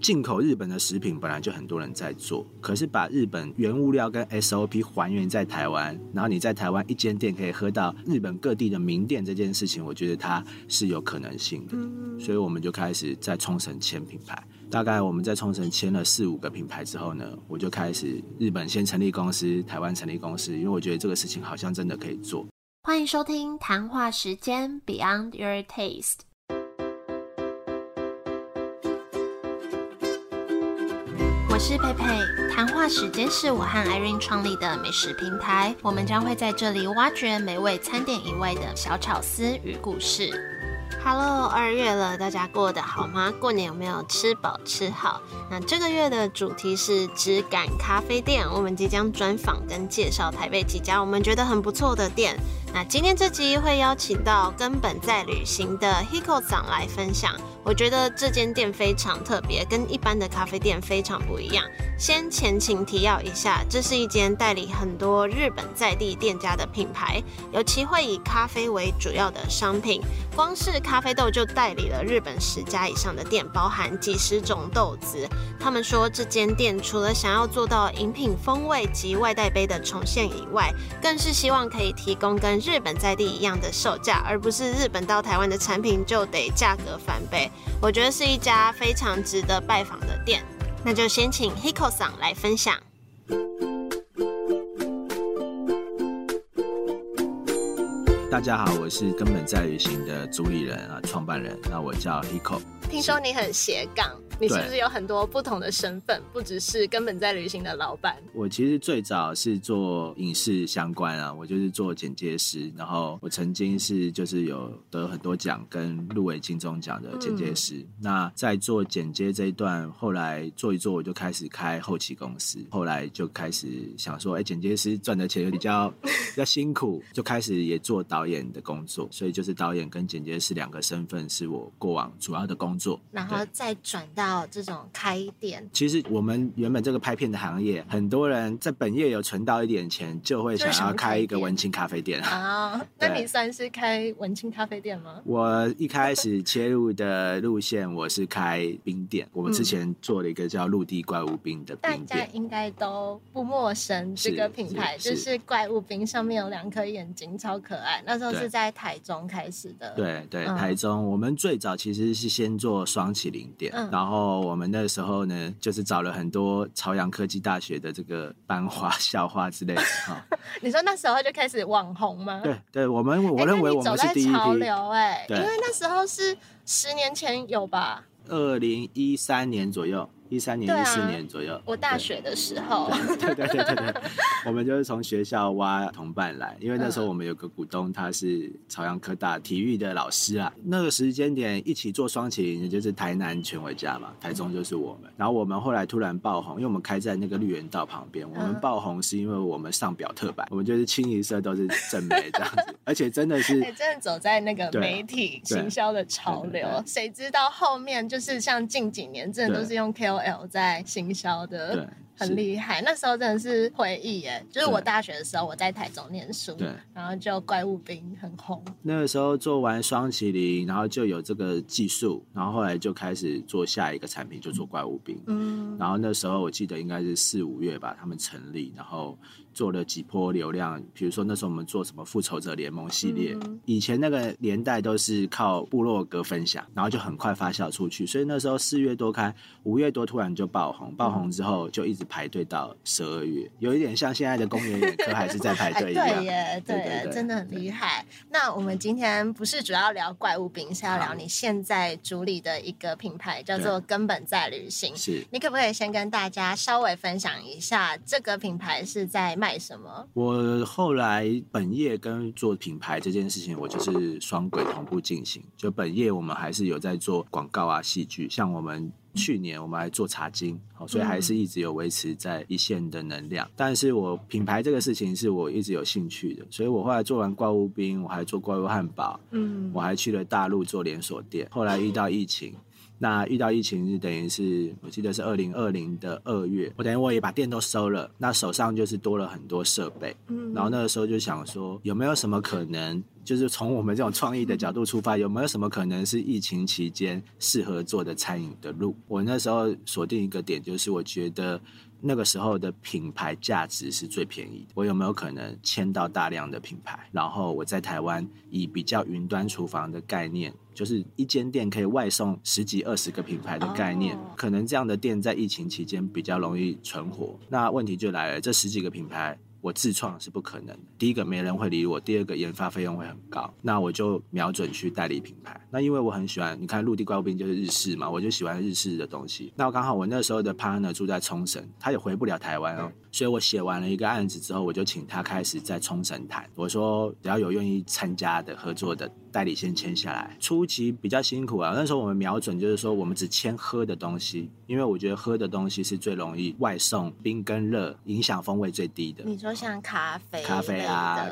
进口日本的食品本来就很多人在做，可是把日本原物料跟 SOP 还原在台湾，然后你在台湾一间店可以喝到日本各地的名店这件事情，我觉得它是有可能性的。所以我们就开始在冲绳签品牌。大概我们在冲绳签了四五个品牌之后呢，我就开始日本先成立公司，台湾成立公司，因为我觉得这个事情好像真的可以做。欢迎收听谈话时间 Beyond Your Taste。是佩佩，谈话时间是我和 Irene 创立的美食平台，我们将会在这里挖掘美味餐点以外的小巧思与故事。Hello，二月了，大家过得好吗？过年有没有吃饱吃好？那这个月的主题是质感咖啡店，我们即将专访跟介绍台北几家我们觉得很不错的店。那今天这集会邀请到根本在旅行的 Hiko 桑来分享。我觉得这间店非常特别，跟一般的咖啡店非常不一样。先前情提要一下，这是一间代理很多日本在地店家的品牌，尤其会以咖啡为主要的商品。光是咖啡豆就代理了日本十家以上的店，包含几十种豆子。他们说，这间店除了想要做到饮品风味及外带杯的重现以外，更是希望可以提供跟日本在地一样的售价，而不是日本到台湾的产品就得价格翻倍。我觉得是一家非常值得拜访的店。那就先请 Hiko 桑来分享。大家好，我是根本在旅行的主理人啊，创办人。那我叫 Hiko。听说你很斜杠。你是不是有很多不同的身份？不只是根本在旅行的老板。我其实最早是做影视相关啊，我就是做剪接师。然后我曾经是就是有得很多奖跟入围金钟奖的剪接师。那在做剪接这一段，后来做一做，我就开始开后期公司。后来就开始想说，哎，剪接师赚的钱比较 比较辛苦，就开始也做导演的工作。所以就是导演跟剪接师两个身份是我过往主要的工作。然后再转到。这种开店，其实我们原本这个拍片的行业，很多人在本业有存到一点钱，就会想要开一个文青咖啡店啊。那你算是开文青咖啡店吗？我一开始切入的路线，我是开冰店。我们之前做了一个叫陆地怪物冰的冰店，大家应该都不陌生。这个品牌就是怪物冰，上面有两颗眼睛，超可爱。那时候是在台中开始的。对对，台中。我们最早其实是先做双麒麟店，然后。哦，我们那时候呢，就是找了很多朝阳科技大学的这个班花、校花之类的 哈。你说那时候就开始网红吗？对对，我们我认为我们是第一潮流哎，因为那时候是十年前有吧？二零一三年左右。一三年、一四年左右，我大学的时候，对对对对对，我们就是从学校挖同伴来，因为那时候我们有个股东，他是朝阳科大体育的老师啊。那个时间点一起做双麒麟，也就是台南全伟家嘛，台中就是我们。然后我们后来突然爆红，因为我们开在那个绿园道旁边。我们爆红是因为我们上表特版，我们就是清一色都是正美这样子，而且真的是真的走在那个媒体行销的潮流。谁知道后面就是像近几年，真的都是用 KOL。L 在行销的。很厉害，那时候真的是回忆耶。就是我大学的时候，我在台中念书，对，然后就怪物兵很红。那个时候做完双麒麟，然后就有这个技术，然后后来就开始做下一个产品，就做怪物兵。嗯，然后那时候我记得应该是四五月吧，他们成立，然后做了几波流量。比如说那时候我们做什么复仇者联盟系列，以前那个年代都是靠部落格分享，然后就很快发酵出去。所以那时候四月多开，五月多突然就爆红，爆红之后就一直。排队到十二月，有一点像现在的公园眼科还是在排队一样。对耶，对，真的很厉害。那我们今天不是主要聊怪物饼，是要聊你现在主理的一个品牌，叫做根本在旅行。是你可不可以先跟大家稍微分享一下这个品牌是在卖什么？我后来本业跟做品牌这件事情，我就是双轨同步进行。就本业我们还是有在做广告啊、戏剧，像我们。去年我们还做茶经，好，所以还是一直有维持在一线的能量。但是我品牌这个事情是我一直有兴趣的，所以我后来做完怪物冰，我还做怪物汉堡，嗯，我还去了大陆做连锁店。后来遇到疫情，那遇到疫情是等于是我记得是二零二零的二月，我等于我也把店都收了，那手上就是多了很多设备，嗯，然后那个时候就想说有没有什么可能，就是从我们这种创意的角度出发，有没有什么可能是疫情期间适合做的餐饮的路？我那时候锁定一个点，就是我觉得。那个时候的品牌价值是最便宜的。我有没有可能签到大量的品牌？然后我在台湾以比较云端厨房的概念，就是一间店可以外送十几二十个品牌的概念，可能这样的店在疫情期间比较容易存活。那问题就来了，这十几个品牌。我自创是不可能的。第一个没人会理我，第二个研发费用会很高。那我就瞄准去代理品牌。那因为我很喜欢，你看陆地怪物兵就是日式嘛，我就喜欢日式的东西。那我刚好我那时候的 partner 住在冲绳，他也回不了台湾哦。所以我写完了一个案子之后，我就请他开始在冲绳谈。我说只要有愿意参加的合作的代理先签下来。初期比较辛苦啊，那时候我们瞄准就是说我们只签喝的东西，因为我觉得喝的东西是最容易外送冰跟热影响风味最低的。你说像咖啡、咖啡啊，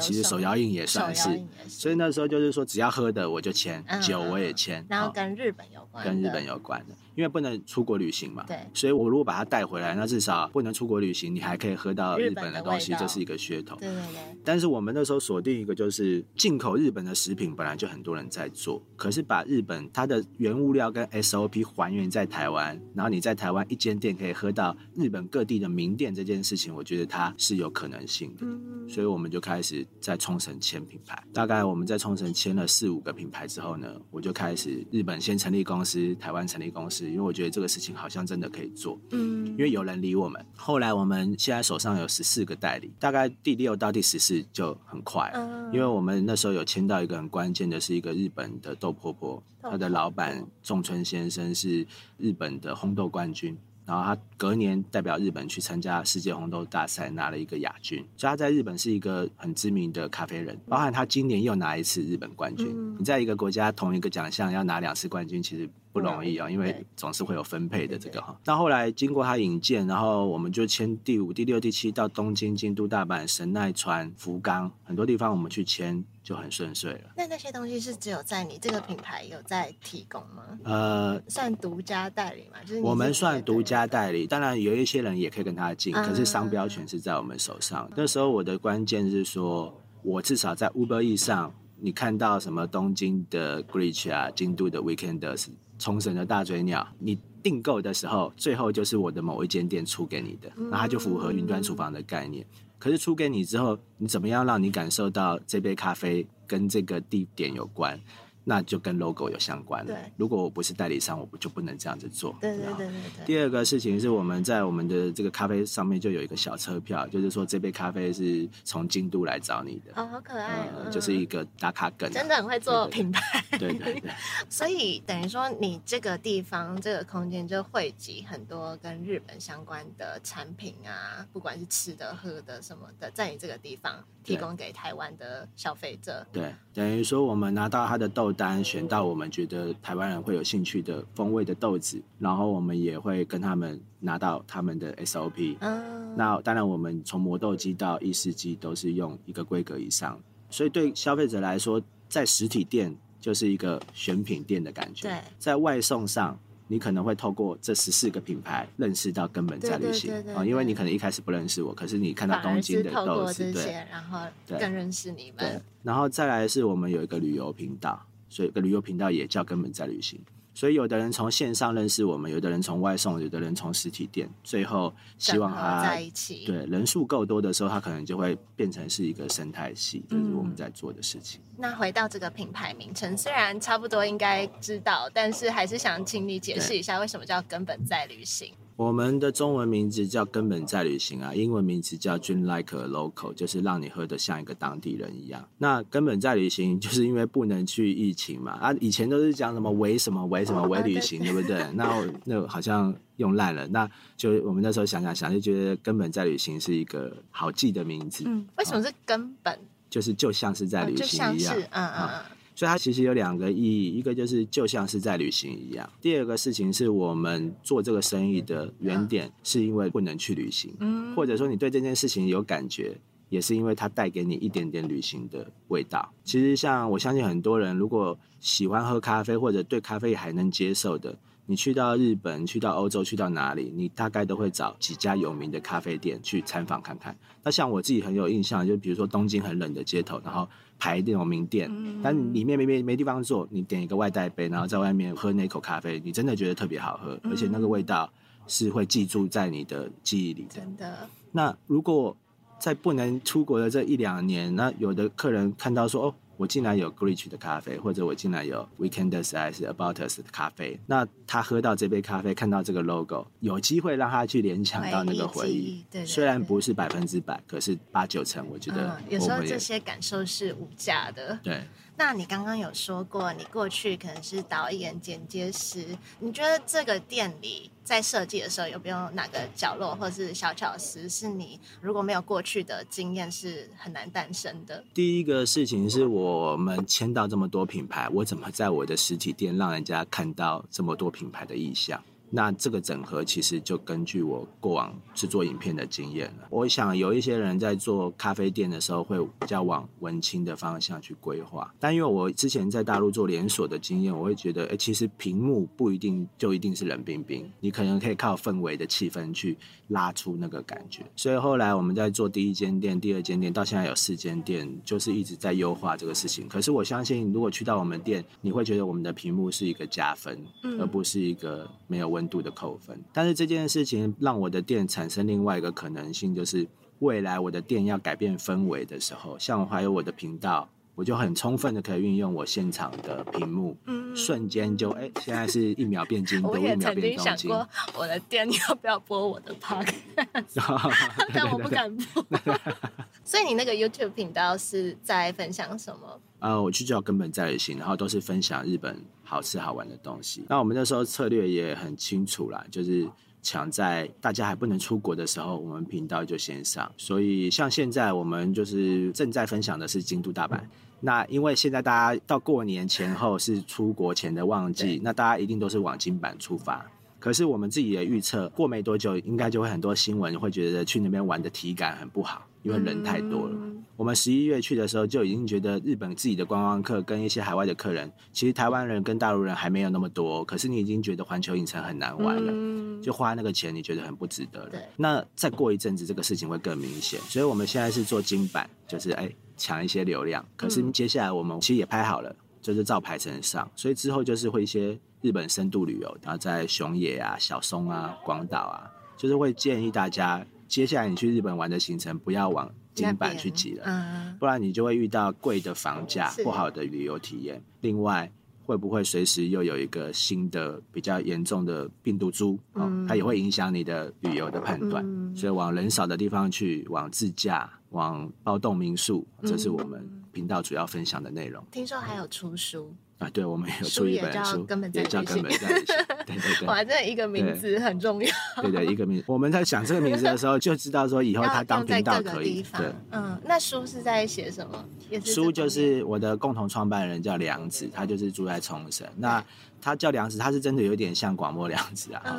其实手摇饮也算是。所以那时候就是说只要喝的我就签，酒我也签。然后跟日本有关，跟日本有关的。因为不能出国旅行嘛，对，所以我如果把它带回来，那至少不能出国旅行，你还可以喝到日本的东西，这是一个噱头。对对对。但是我们那时候锁定一个，就是进口日本的食品，本来就很多人在做，可是把日本它的原物料跟 SOP 还原在台湾，然后你在台湾一间店可以喝到日本各地的名店这件事情，我觉得它是有可能性的。嗯。所以我们就开始在冲绳签品牌，大概我们在冲绳签了四五个品牌之后呢，我就开始日本先成立公司，台湾成立公司。因为我觉得这个事情好像真的可以做，嗯，因为有人理我们。后来我们现在手上有十四个代理，大概第六到第十四就很快，嗯，因为我们那时候有签到一个很关键的，是一个日本的豆婆婆，她的老板仲村先生是日本的烘豆冠军。然后他隔年代表日本去参加世界红豆大赛，拿了一个亚军，所以他在日本是一个很知名的咖啡人。包含他今年又拿一次日本冠军。你在一个国家同一个奖项要拿两次冠军，其实不容易啊，因为总是会有分配的这个哈。那后来经过他引荐，然后我们就签第五、第六、第七到东京、京都、大阪、神奈川、福冈很多地方，我们去签。就很顺遂了。那那些东西是只有在你这个品牌有在提供吗？呃，算独家代理嘛，就是我们算独家代理。当然有一些人也可以跟他进，可是商标权是在我们手上。那时候我的关键是说，我至少在 Uber E 上，你看到什么东京的 Greach 啊，京都的 Weekenders，冲绳的大嘴鸟，你订购的时候，最后就是我的某一间店出给你的，那它就符合云端厨房的概念。可是出给你之后，你怎么样让你感受到这杯咖啡跟这个地点有关？那就跟 logo 有相关了。如果我不是代理商，我不就不能这样子做。对对对对对。第二个事情是我们在我们的这个咖啡上面就有一个小车票，就是说这杯咖啡是从京都来找你的。哦，好可爱。就是一个打卡梗。真的很会做品牌。对对对。所以等于说，你这个地方这个空间就汇集很多跟日本相关的产品啊，不管是吃的、喝的什么的，在你这个地方提供给台湾的消费者。对，等于说我们拿到他的豆。单选到我们觉得台湾人会有兴趣的风味的豆子，然后我们也会跟他们拿到他们的 SOP。嗯，那当然我们从磨豆机到意式机都是用一个规格以上，所以对消费者来说，在实体店就是一个选品店的感觉。对，在外送上。你可能会透过这十四个品牌认识到根本在旅行啊，因为你可能一开始不认识我，可是你看到东京的豆子，对，然后更认识你们。然后再来是我们有一个旅游频道。所以，个旅游频道也叫根本在旅行。所以，有的人从线上认识我们，有的人从外送，有的人从实体店。最后，希望他在一起。对人数够多的时候，他可能就会变成是一个生态系，这是我们在做的事情。那回到这个品牌名称，虽然差不多应该知道，但是还是想请你解释一下，为什么叫根本在旅行。我们的中文名字叫根本在旅行啊，英文名字叫 Drink Like a Local，就是让你喝得像一个当地人一样。那根本在旅行，就是因为不能去疫情嘛啊，以前都是讲什么为什么为什么为旅行，对不对？那那好像用烂了，那就我们那时候想想想，就觉得根本在旅行是一个好记的名字。嗯，为什么是根本？就是就像是在旅行一样，嗯嗯嗯。所以它其实有两个意义，一个就是就像是在旅行一样。第二个事情是我们做这个生意的原点是因为不能去旅行，或者说你对这件事情有感觉，也是因为它带给你一点点旅行的味道。其实像我相信很多人，如果喜欢喝咖啡或者对咖啡还能接受的。你去到日本，去到欧洲，去到哪里，你大概都会找几家有名的咖啡店去参访看看。那像我自己很有印象，就比如说东京很冷的街头，然后排那种名店，但里面没没没地方坐，你点一个外带杯，然后在外面喝那口咖啡，你真的觉得特别好喝，而且那个味道是会记住在你的记忆里的。真的。那如果在不能出国的这一两年，那有的客人看到说哦。我竟然有 g r e e c h 的咖啡，或者我竟然有 Weekenders 还是 About Us 的咖啡，那他喝到这杯咖啡，看到这个 logo，有机会让他去联想到那个回忆。对，虽然不是百分之百，可是八九成，我觉得有时候这些感受是无价的。对。那你刚刚有说过，你过去可能是导演、剪接师，你觉得这个店里在设计的时候，有没有哪个角落或是小巧思，是你如果没有过去的经验是很难诞生的？第一个事情是我们签到这么多品牌，我怎么在我的实体店让人家看到这么多品牌的意向？那这个整合其实就根据我过往制作影片的经验了。我想有一些人在做咖啡店的时候会比较往文青的方向去规划，但因为我之前在大陆做连锁的经验，我会觉得，哎，其实屏幕不一定就一定是冷冰冰，你可能可以靠氛围的气氛去拉出那个感觉。所以后来我们在做第一间店、第二间店，到现在有四间店，就是一直在优化这个事情。可是我相信，如果去到我们店，你会觉得我们的屏幕是一个加分，而不是一个没有问。度的扣分，但是这件事情让我的店产生另外一个可能性，就是未来我的店要改变氛围的时候，像我还有我的频道，我就很充分的可以运用我现场的屏幕，嗯，瞬间就哎，现在是一秒变金，我也曾经想过我的店要不要播我的 podcast，但我不敢播。所以你那个 YouTube 频道是在分享什么？呃，我去叫根本在旅行，然后都是分享日本好吃好玩的东西。那我们那时候策略也很清楚啦，就是抢在大家还不能出国的时候，我们频道就先上。所以像现在我们就是正在分享的是京都大阪。那因为现在大家到过年前后是出国前的旺季，那大家一定都是往京阪出发。可是我们自己的预测，过没多久应该就会很多新闻会觉得去那边玩的体感很不好。因为人太多了，我们十一月去的时候就已经觉得日本自己的观光客跟一些海外的客人，其实台湾人跟大陆人还没有那么多。可是你已经觉得环球影城很难玩了，就花那个钱，你觉得很不值得了。那再过一阵子，这个事情会更明显。所以我们现在是做金版，就是哎抢一些流量。可是接下来我们其实也拍好了，就是照排程上。所以之后就是会一些日本深度旅游，然后在熊野啊、小松啊、广岛啊，就是会建议大家。接下来你去日本玩的行程，不要往金板去挤了，不然你就会遇到贵的房价、不好的旅游体验。另外，会不会随时又有一个新的比较严重的病毒株？嗯，它也会影响你的旅游的判断。所以，往人少的地方去，往自驾、往包栋民宿，这是我们频道主要分享的内容。听说还有出书。啊，对，我们有出一本书，也叫根本在旅行。对对对，哇，这一个名字很重要。对对，一个名字，我们在想这个名字的时候，就知道说以后他当频道可以。对，嗯，那书是在写什么？书就是我的共同创办人叫梁子，他就是住在冲绳。那他叫梁子，他是真的有点像广末凉子啊。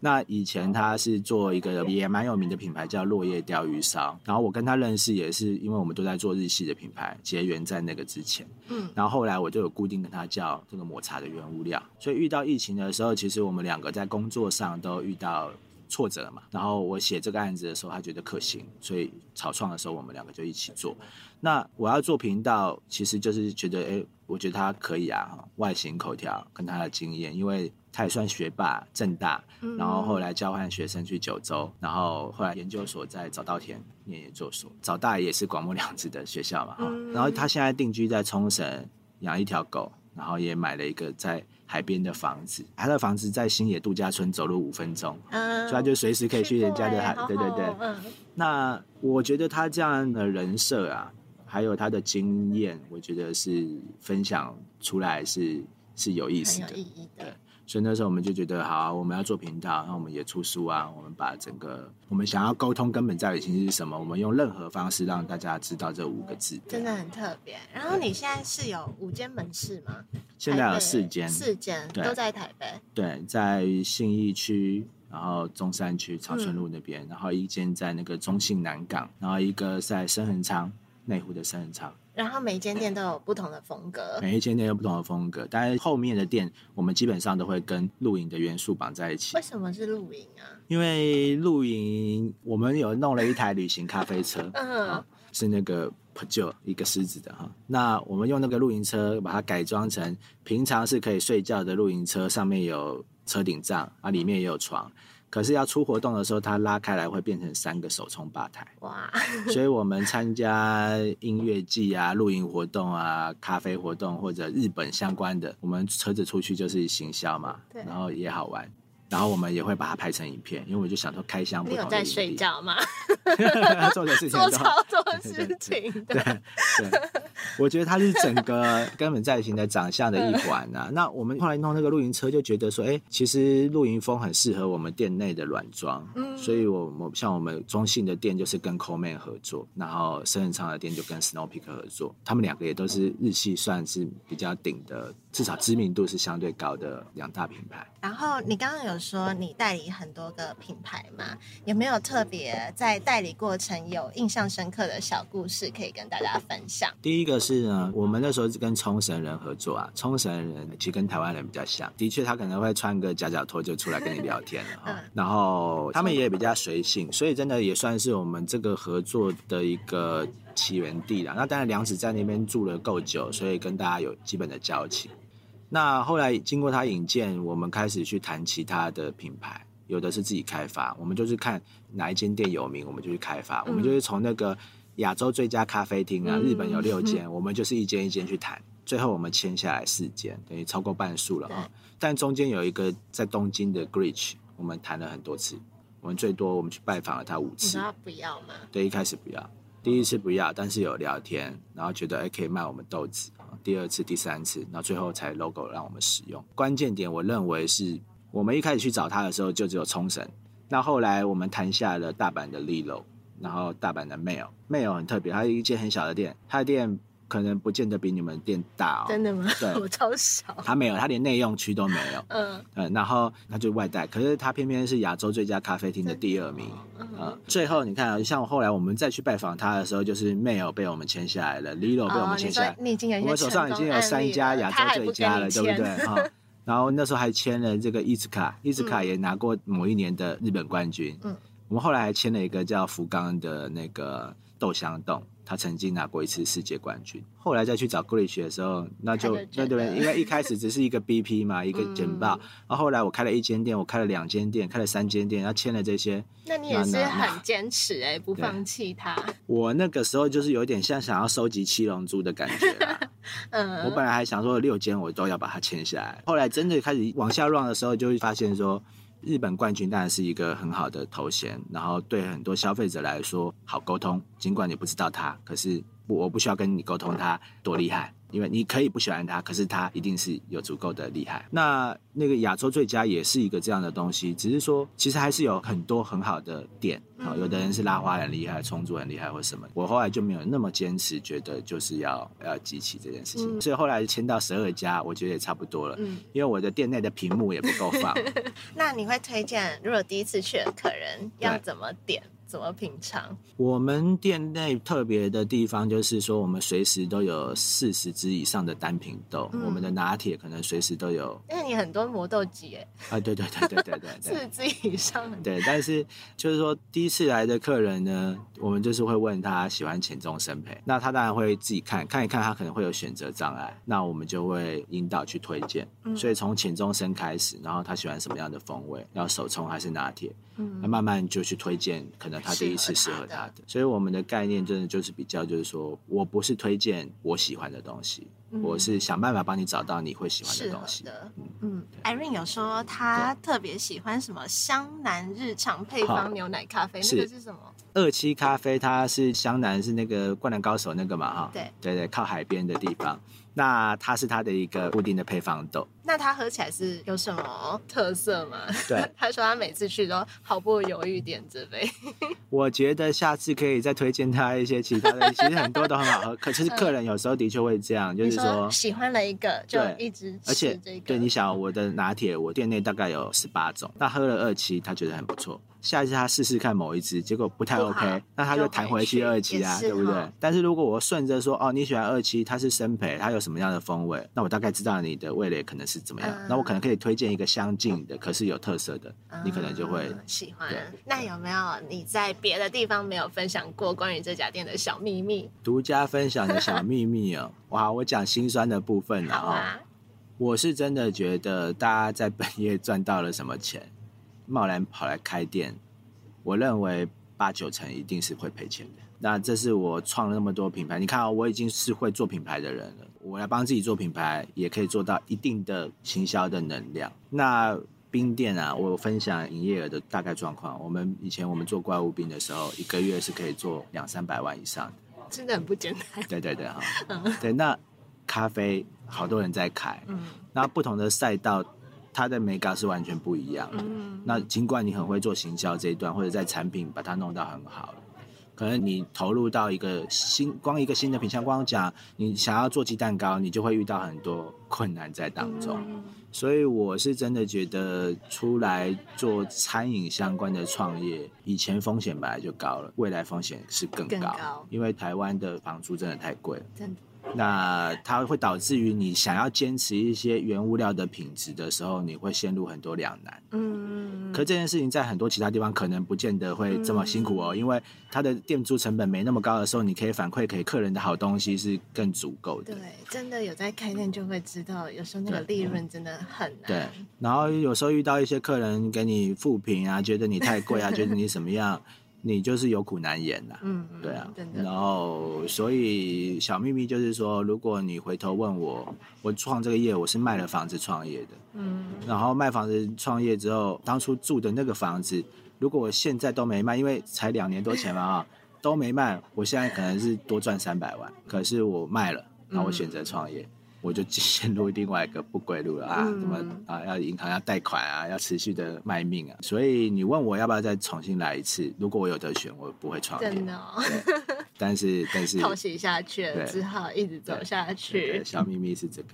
那以前他是做一个也蛮有名的品牌叫落叶钓鱼烧，然后我跟他认识也是因为我们都在做日系的品牌，结缘在那个之前。嗯，然后后来我就有固定跟他叫这个抹茶的原物料，所以遇到疫情的时候，其实我们两个在工作上都遇到。挫折嘛，然后我写这个案子的时候，他觉得可行，所以草创的时候我们两个就一起做。那我要做频道，其实就是觉得，哎，我觉得他可以啊，外形、口条跟他的经验，因为他也算学霸，正大，然后后来交换学生去九州，然后后来研究所在早稻田念研究所，早大也是广末凉子的学校嘛，哈。然后他现在定居在冲绳，养一条狗，然后也买了一个在。海边的房子，他的房子在新野度假村，走路五分钟，所以他就随时可以去人家的海。对对对，那我觉得他这样的人设啊，还有他的经验，我觉得是分享出来是是有意思的。对。所以那时候我们就觉得好，我们要做频道，那我们也出书啊。我们把整个我们想要沟通根本在于其实是什么？我们用任何方式让大家知道这五个字，真的很特别。然后你现在是有五间门市吗？现在有四间，四间都在台北。对，在信义区。然后中山区长春路那边，然后一间在那个中信南港，然后一个在深恒仓内湖的深恒仓。然后每一间店都有不同的风格，每一间店有不同的风格，但是后面的店我们基本上都会跟露营的元素绑在一起。为什么是露营啊？因为露营我们有弄了一台旅行咖啡车，嗯，是那个 j o 一个狮子的哈。那我们用那个露营车把它改装成平常是可以睡觉的露营车，上面有车顶帐啊，里面也有床。可是要出活动的时候，它拉开来会变成三个手冲吧台。哇！所以我们参加音乐季啊、露营活动啊、咖啡活动或者日本相关的，我们车子出去就是行销嘛，然后也好玩。然后我们也会把它拍成影片，因为我就想说开箱不同的。有在睡觉吗？做的事情做超多事情。对对，我觉得它是整个根本在行的长相的一环呐。那我们后来弄那个露营车，就觉得说，哎，其实露营风很适合我们店内的软装。嗯。所以我我像我们中信的店就是跟 Coleman 合作，然后深圳仓的店就跟 Snow Peak 合作，他们两个也都是日系算是比较顶的，至少知名度是相对高的两大品牌。然后你刚刚有。说你代理很多个品牌嘛，有没有特别在代理过程有印象深刻的小故事可以跟大家分享？第一个是呢，我们那时候是跟冲绳人合作啊，冲绳人其实跟台湾人比较像，的确他可能会穿个夹脚拖就出来跟你聊天了哈，然后他们也比较随性，所以真的也算是我们这个合作的一个起源地了。那当然梁子在那边住了够久，所以跟大家有基本的交情。那后来经过他引荐，我们开始去谈其他的品牌，有的是自己开发，我们就是看哪一间店有名，我们就去开发。我们就是从那个亚洲最佳咖啡厅啊，日本有六间，我们就是一间一间去谈，最后我们签下来四间，等于超过半数了啊。但中间有一个在东京的 Grich，我们谈了很多次，我们最多我们去拜访了他五次。他不要吗？对，一开始不要，第一次不要，但是有聊天，然后觉得哎可以卖我们豆子。第二次、第三次，那最后才 logo 让我们使用。关键点，我认为是我们一开始去找他的时候就只有冲绳，那后来我们谈下了大阪的 Lilo，然后大阪的 Mail，Mail 很特别，它一间很小的店，它的店。可能不见得比你们店大哦。真的吗？对，我超小。他没有，他连内用区都没有。嗯嗯，然后他就外带，可是他偏偏是亚洲最佳咖啡厅的第二名。嗯，最后你看啊，像后来我们再去拜访他的时候，就是 Mail 被我们签下来了，Lilo 被我们签下来。你已经有我们手上已经有三家亚洲最佳了，对不对？哈。然后那时候还签了这个伊兹卡，伊兹卡也拿过某一年的日本冠军。嗯，我们后来还签了一个叫福冈的那个豆香洞。他曾经拿过一次世界冠军，后来再去找 g r i s h 的时候，那就那对不对？因为一开始只是一个 BP 嘛，一个简报。然后后来我开了一间店，我开了两间店，开了三间店，然后签了这些。那你也是很坚持哎，不放弃他。我那个时候就是有点像想要收集七龙珠的感觉啊。嗯。我本来还想说六间我都要把它签下来，后来真的开始往下 run 的时候，就会发现说。日本冠军当然是一个很好的头衔，然后对很多消费者来说好沟通。尽管你不知道他，可是我不需要跟你沟通他多厉害。因为你可以不喜欢他，可是他一定是有足够的厉害。那那个亚洲最佳也是一个这样的东西，只是说其实还是有很多很好的点啊。有的人是拉花很厉害，冲煮很厉害或什么。我后来就没有那么坚持，觉得就是要要集齐这件事情。所以后来签到十二家，我觉得也差不多了。嗯，因为我的店内的屏幕也不够放。那你会推荐，如果第一次去的客人要怎么点？怎么品尝？我们店内特别的地方就是说，我们随时都有四十支以上的单品豆。我们的拿铁可能随时都有。因为你很多磨豆机哎。啊，对对对对对对。四十支以上。对，但是就是说，第一次来的客人呢，我们就是会问他喜欢浅中生培，那他当然会自己看看一看，他可能会有选择障碍，那我们就会引导去推荐。所以从浅中生开始，然后他喜欢什么样的风味，要手冲还是拿铁？嗯，那慢慢就去推荐，可能他第一次适合他的。所以我们的概念真的就是比较，就是说我不是推荐我喜欢的东西，我是想办法帮你找到你会喜欢的东西。嗯嗯，Irene 有说他特别喜欢什么湘南日常配方牛奶咖啡，那个是什么？二七咖啡，它是湘南是那个灌篮高手那个嘛哈？对对对，靠海边的地方。那它是它的一个固定的配方豆。那它喝起来是有什么特色吗？对，他说他每次去都毫不犹豫点这杯。我觉得下次可以再推荐他一些其他的，其实很多都很好喝。可是客人有时候的确会这样，就是说喜欢了一个就一直而且对，你想我的拿铁，我店内大概有十八种，那喝了二期，他觉得很不错。下一次他试试看某一支，结果不太 OK，那他就弹回去二期啊，对不对？但是如果我顺着说，哦，你喜欢二期，它是生培，它有什么样的风味？那我大概知道你的味蕾可能是怎么样，那我可能可以推荐一个相近的，可是有特色的，你可能就会喜欢。那有没有你在别的地方没有分享过关于这家店的小秘密？独家分享的小秘密哦，哇，我讲心酸的部分了啊。我是真的觉得大家在本业赚到了什么钱。贸然跑来开店，我认为八九成一定是会赔钱的。那这是我创了那么多品牌，你看啊，我已经是会做品牌的人了。我来帮自己做品牌，也可以做到一定的行销的能量。那冰店啊，我分享营业额的大概状况。我们以前我们做怪物冰的时候，一个月是可以做两三百万以上的，真的很不简单。对对对哈，对。那咖啡好多人在开，嗯，那不同的赛道。它的美感是完全不一样。嗯，那尽管你很会做行销这一段，或者在产品把它弄到很好，可能你投入到一个新，光一个新的品相，光讲你想要做鸡蛋糕，你就会遇到很多困难在当中。所以我是真的觉得出来做餐饮相关的创业，以前风险本来就高了，未来风险是更高，因为台湾的房租真的太贵了。真的。那它会导致于你想要坚持一些原物料的品质的时候，你会陷入很多两难。嗯，可这件事情在很多其他地方可能不见得会这么辛苦哦，因为它的店租成本没那么高的时候，你可以反馈给客人的好东西是更足够的。对，真的有在开店就会知道，有时候那个利润真的很难。对，然后有时候遇到一些客人给你负评啊，觉得你太贵啊，觉得你什么样。你就是有苦难言呐，嗯，对啊，然后所以小秘密就是说，如果你回头问我，我创这个业我是卖了房子创业的，嗯，然后卖房子创业之后，当初住的那个房子，如果我现在都没卖，因为才两年多前嘛 啊，都没卖，我现在可能是多赚三百万，可是我卖了，那我选择创业。我就陷入另外一个不归路了啊！怎么啊？要银行要贷款啊？要持续的卖命啊！所以你问我要不要再重新来一次？如果我有得选，我不会创业。真的。但是但是偷袭下去了，只好一直走下去。小秘密是这个，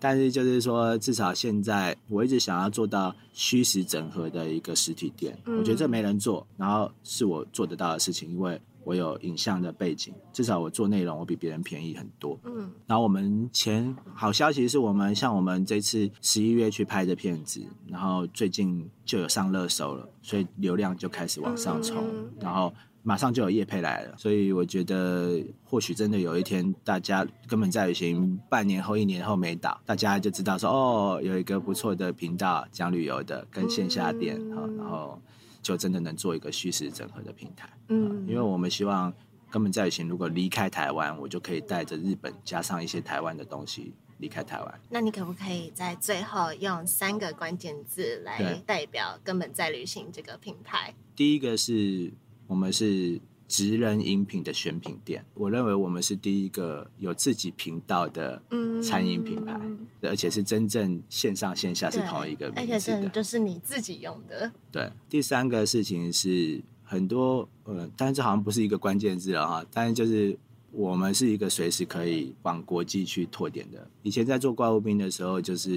但是就是说，至少现在我一直想要做到虚实整合的一个实体店。我觉得这没人做，然后是我做得到的事情，因为。我有影像的背景，至少我做内容，我比别人便宜很多。嗯，然后我们前好消息是我们像我们这次十一月去拍的片子，然后最近就有上热搜了，所以流量就开始往上冲，然后马上就有业配来了。所以我觉得或许真的有一天，大家根本在旅行半年后、一年后没打，大家就知道说哦，有一个不错的频道讲旅游的，跟线下店哈，然后。就真的能做一个虚实整合的平台，嗯，因为我们希望根本在行，如果离开台湾，我就可以带着日本加上一些台湾的东西离开台湾。那你可不可以在最后用三个关键字来代表根本在旅行这个品牌？第一个是我们是。职人饮品的选品店，我认为我们是第一个有自己频道的餐饮品牌，而且是真正线上线下是同一个名字的，就是你自己用的。对，第三个事情是很多呃，但是这好像不是一个关键字了哈，但是就是。我们是一个随时可以往国际去拓点的。以前在做怪物兵的时候，就是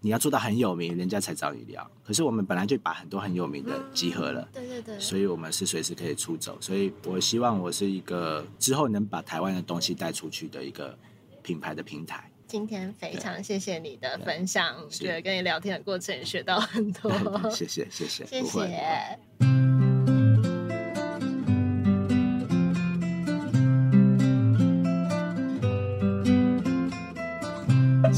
你要做到很有名，人家才找你聊。可是我们本来就把很多很有名的集合了，对对对，所以我们是随时可以出走。所以我希望我是一个之后能把台湾的东西带出去的一个品牌的平台。今天非常谢谢你的分享，觉得跟你聊天的过程也学到很多。谢谢谢谢谢谢。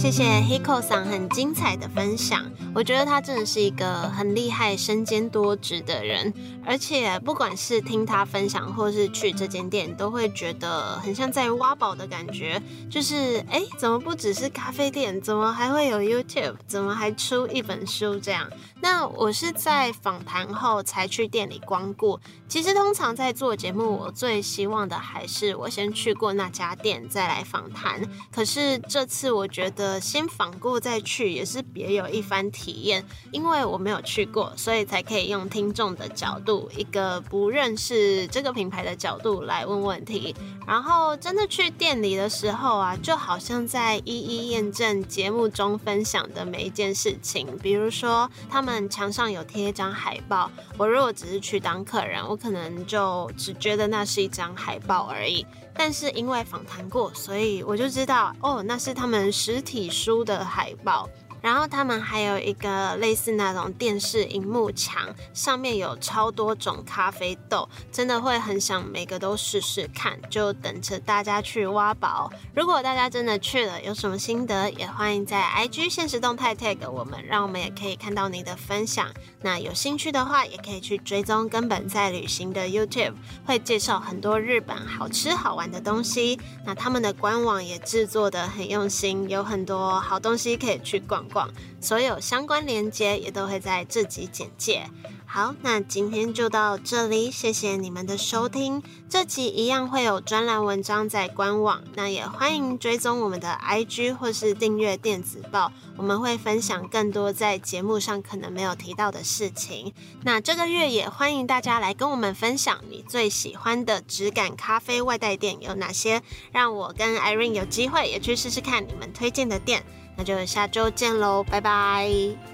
谢谢 Hiko 桑很精彩的分享，我觉得他真的是一个很厉害、身兼多职的人，而且不管是听他分享，或是去这间店，都会觉得很像在挖宝的感觉。就是哎，怎么不只是咖啡店？怎么还会有 YouTube？怎么还出一本书这样？那我是在访谈后才去店里光顾。其实通常在做节目，我最希望的还是我先去过那家店再来访谈。可是这次我觉得先访过再去也是别有一番体验，因为我没有去过，所以才可以用听众的角度，一个不认识这个品牌的角度来问问题。然后真的去店里的时候啊，就好像在一一验证节目中分享的每一件事情，比如说他们。墙上有贴一张海报，我如果只是去当客人，我可能就只觉得那是一张海报而已。但是因为访谈过，所以我就知道，哦，那是他们实体书的海报。然后他们还有一个类似那种电视荧幕墙，上面有超多种咖啡豆，真的会很想每个都试试看，就等着大家去挖宝。如果大家真的去了，有什么心得，也欢迎在 IG 现实动态 tag 我们，让我们也可以看到你的分享。那有兴趣的话，也可以去追踪根本在旅行的 YouTube，会介绍很多日本好吃好玩的东西。那他们的官网也制作的很用心，有很多好东西可以去逛逛。所有相关链接也都会在这集简介。好，那今天就到这里，谢谢你们的收听。这集一样会有专栏文章在官网，那也欢迎追踪我们的 IG 或是订阅电子报，我们会分享更多在节目上可能没有提到的事情。那这个月也欢迎大家来跟我们分享你最喜欢的质感咖啡外带店有哪些，让我跟 Irene 有机会也去试试看你们推荐的店。那就下周见喽，拜拜。